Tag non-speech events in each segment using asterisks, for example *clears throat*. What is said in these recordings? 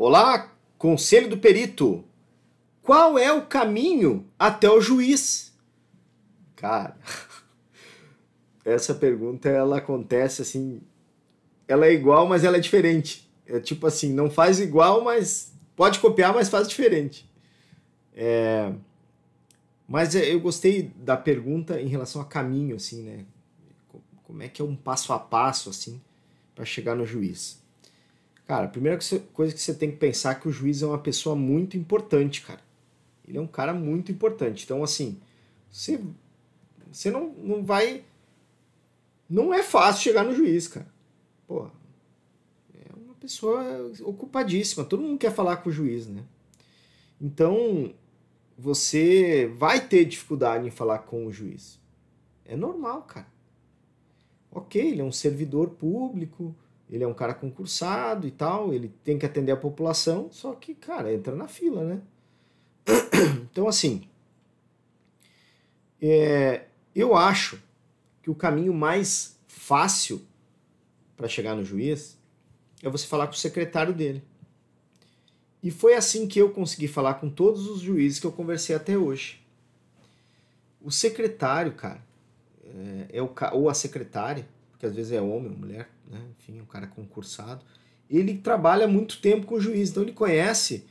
Olá, conselho do perito. Qual é o caminho até o juiz? Cara, *laughs* essa pergunta ela acontece assim, ela é igual, mas ela é diferente. É tipo assim, não faz igual, mas pode copiar, mas faz diferente. É, mas eu gostei da pergunta em relação a caminho, assim, né? Como é que é um passo a passo, assim, para chegar no juiz? Cara, a primeira coisa que você tem que pensar é que o juiz é uma pessoa muito importante, cara. Ele é um cara muito importante. Então, assim, você, você não, não vai. Não é fácil chegar no juiz, cara. Pô, é uma pessoa ocupadíssima. Todo mundo quer falar com o juiz, né? Então, você vai ter dificuldade em falar com o juiz. É normal, cara. Ok, ele é um servidor público ele é um cara concursado e tal, ele tem que atender a população, só que, cara, entra na fila, né? *clears throat* Então, assim, é, eu acho que o caminho mais fácil para chegar no juiz é você falar com o secretário dele. E foi assim que eu consegui falar com todos os juízes que eu conversei até hoje. O secretário, cara, é, é o, ou a secretária, porque às vezes é homem mulher, né? enfim, um cara concursado, ele trabalha muito tempo com o juiz, então ele conhece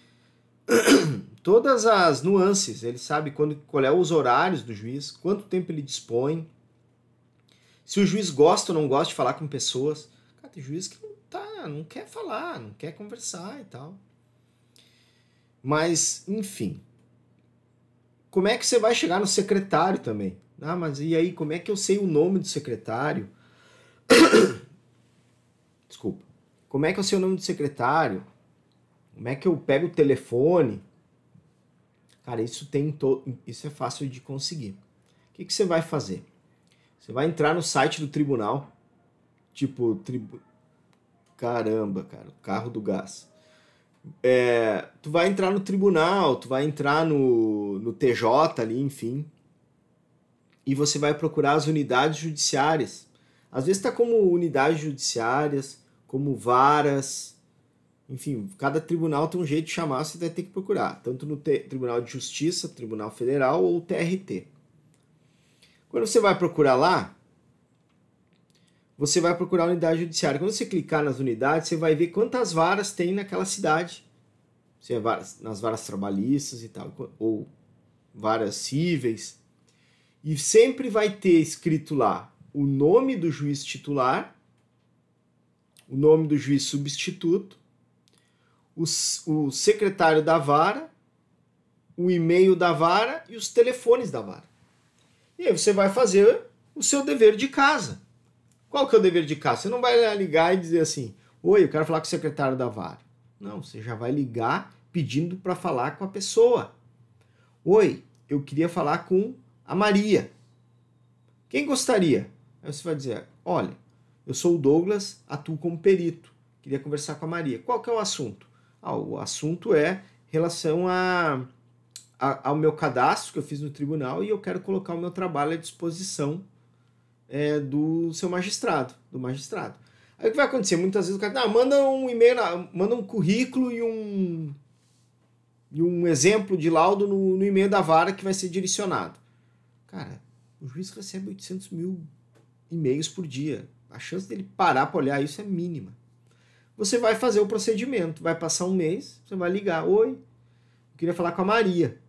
*clears throat* todas as nuances, ele sabe quando, qual é os horários do juiz, quanto tempo ele dispõe, se o juiz gosta ou não gosta de falar com pessoas. Cara, tem juiz que não, tá, não quer falar, não quer conversar e tal. Mas, enfim. Como é que você vai chegar no secretário também? Ah, mas e aí, como é que eu sei o nome do secretário? *coughs* Desculpa. Como é que é o seu nome do secretário? Como é que eu pego o telefone? Cara, isso tem to... isso é fácil de conseguir. O que, que você vai fazer? Você vai entrar no site do tribunal, tipo, tribu... caramba, cara, o carro do gás. É, tu vai entrar no tribunal, tu vai entrar no, no TJ ali, enfim, e você vai procurar as unidades judiciárias às vezes está como unidades judiciárias, como varas, enfim, cada tribunal tem um jeito de chamar, você vai ter que procurar, tanto no Tribunal de Justiça, Tribunal Federal ou TRT. Quando você vai procurar lá, você vai procurar a unidade judiciária. Quando você clicar nas unidades, você vai ver quantas varas tem naquela cidade. Se é varas, nas varas trabalhistas e tal, ou varas cíveis. E sempre vai ter escrito lá o nome do juiz titular, o nome do juiz substituto, o, o secretário da vara, o e-mail da vara e os telefones da vara. E aí você vai fazer o seu dever de casa. Qual que é o dever de casa? Você não vai ligar e dizer assim: Oi, eu quero falar com o secretário da vara. Não, você já vai ligar pedindo para falar com a pessoa. Oi, eu queria falar com a Maria. Quem gostaria? Aí você vai dizer: olha, eu sou o Douglas, atuo como perito, queria conversar com a Maria. Qual que é o assunto? Ah, o assunto é relação a, a, ao meu cadastro que eu fiz no tribunal e eu quero colocar o meu trabalho à disposição é, do seu magistrado, do magistrado. Aí o que vai acontecer? Muitas vezes o cara ah, manda um e-mail, manda um currículo e um, e um exemplo de laudo no, no e-mail da vara que vai ser direcionado. Cara, o juiz recebe 800 mil e-mails por dia. A chance dele parar para olhar isso é mínima. Você vai fazer o procedimento, vai passar um mês, você vai ligar, oi, eu queria falar com a Maria.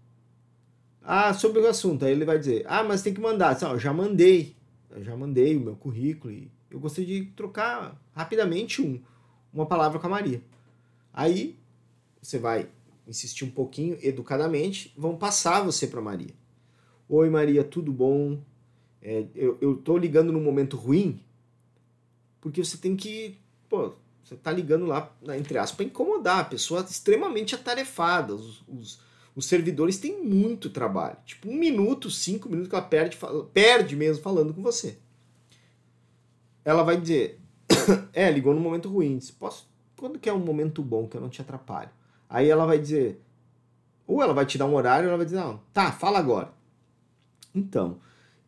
Ah, sobre o assunto, aí ele vai dizer, ah, mas tem que mandar. Eu já mandei, eu já mandei o meu currículo e eu gostaria de trocar rapidamente um, uma palavra com a Maria. Aí você vai insistir um pouquinho educadamente, vão passar você para Maria. Oi Maria, tudo bom? É, eu, tô ligando num momento ruim, porque você tem que, pô, você tá ligando lá, entre aspas, para incomodar a pessoa extremamente atarefada. Os, os, os, servidores têm muito trabalho. Tipo, um minuto, cinco minutos que ela perde, perde mesmo falando com você. Ela vai dizer, *coughs* é, ligou num momento ruim. Posso, quando que é um momento bom que eu não te atrapalho? Aí ela vai dizer, ou ela vai te dar um horário, ou ela vai dizer, não, tá, fala agora. Então,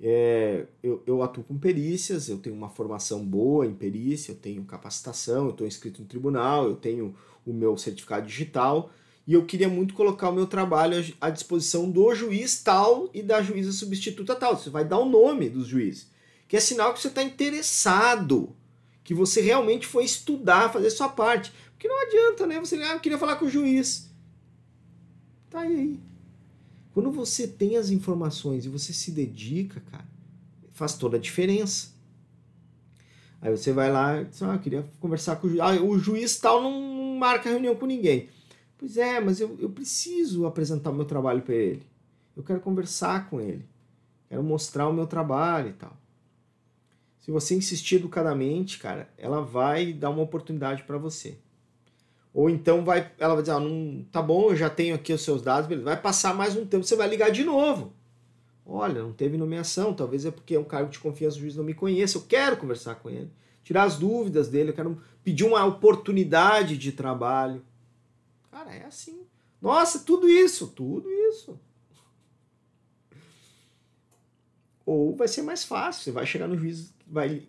é, eu, eu, atuo com perícias, eu tenho uma formação boa em perícia, eu tenho capacitação, eu estou inscrito no tribunal, eu tenho o meu certificado digital e eu queria muito colocar o meu trabalho à disposição do juiz tal e da juíza substituta tal. Você vai dar o nome dos juízes, que é sinal que você está interessado, que você realmente foi estudar, fazer sua parte. Porque não adianta, né? Você, ah, eu queria falar com o juiz. Tá aí. Quando você tem as informações e você se dedica, cara, faz toda a diferença. Aí você vai lá e diz, ah, eu queria conversar com o juiz. Ah, o juiz tal não marca reunião com ninguém. Pois é, mas eu, eu preciso apresentar o meu trabalho para ele. Eu quero conversar com ele. Quero mostrar o meu trabalho e tal. Se você insistir educadamente, cara, ela vai dar uma oportunidade para você. Ou então vai, ela vai dizer, ah, não, tá bom, eu já tenho aqui os seus dados, beleza. vai passar mais um tempo, você vai ligar de novo. Olha, não teve nomeação, talvez é porque é um cargo de confiança, o juiz não me conhece, eu quero conversar com ele, tirar as dúvidas dele, eu quero pedir uma oportunidade de trabalho. Cara, é assim. Nossa, tudo isso, tudo isso. Ou vai ser mais fácil, você vai chegar no juiz, vai,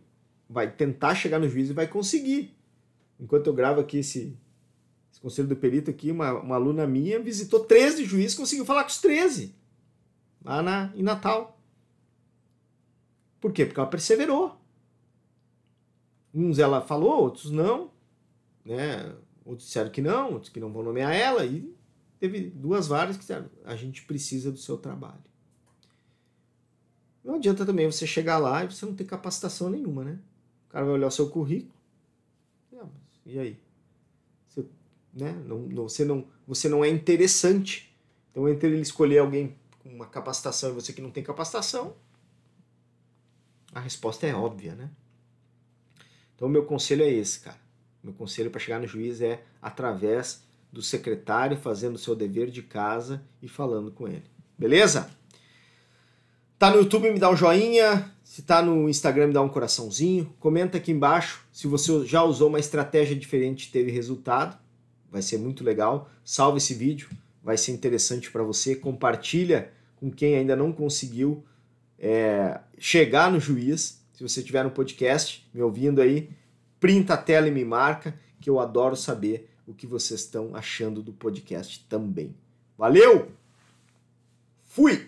vai tentar chegar no juiz e vai conseguir. Enquanto eu gravo aqui esse, conselho do perito aqui, uma, uma aluna minha visitou 13 juízes, conseguiu falar com os 13 lá na, em Natal. Por quê? Porque ela perseverou. Uns ela falou, outros não. Né? Outros disseram que não, outros que não vão nomear ela. E teve duas varas que disseram, a gente precisa do seu trabalho. Não adianta também você chegar lá e você não ter capacitação nenhuma, né? O cara vai olhar o seu currículo. E aí? Né? Não, não, você, não, você não é interessante. Então, entre ele escolher alguém com uma capacitação e você que não tem capacitação, a resposta é óbvia, né? Então, meu conselho é esse, cara. Meu conselho para chegar no juiz é através do secretário fazendo o seu dever de casa e falando com ele. Beleza? Tá no YouTube, me dá um joinha. Se tá no Instagram, me dá um coraçãozinho. Comenta aqui embaixo se você já usou uma estratégia diferente e teve resultado vai ser muito legal. Salve esse vídeo, vai ser interessante para você. Compartilha com quem ainda não conseguiu é, chegar no juiz. Se você tiver no podcast me ouvindo aí, printa a tela e me marca, que eu adoro saber o que vocês estão achando do podcast também. Valeu! Fui!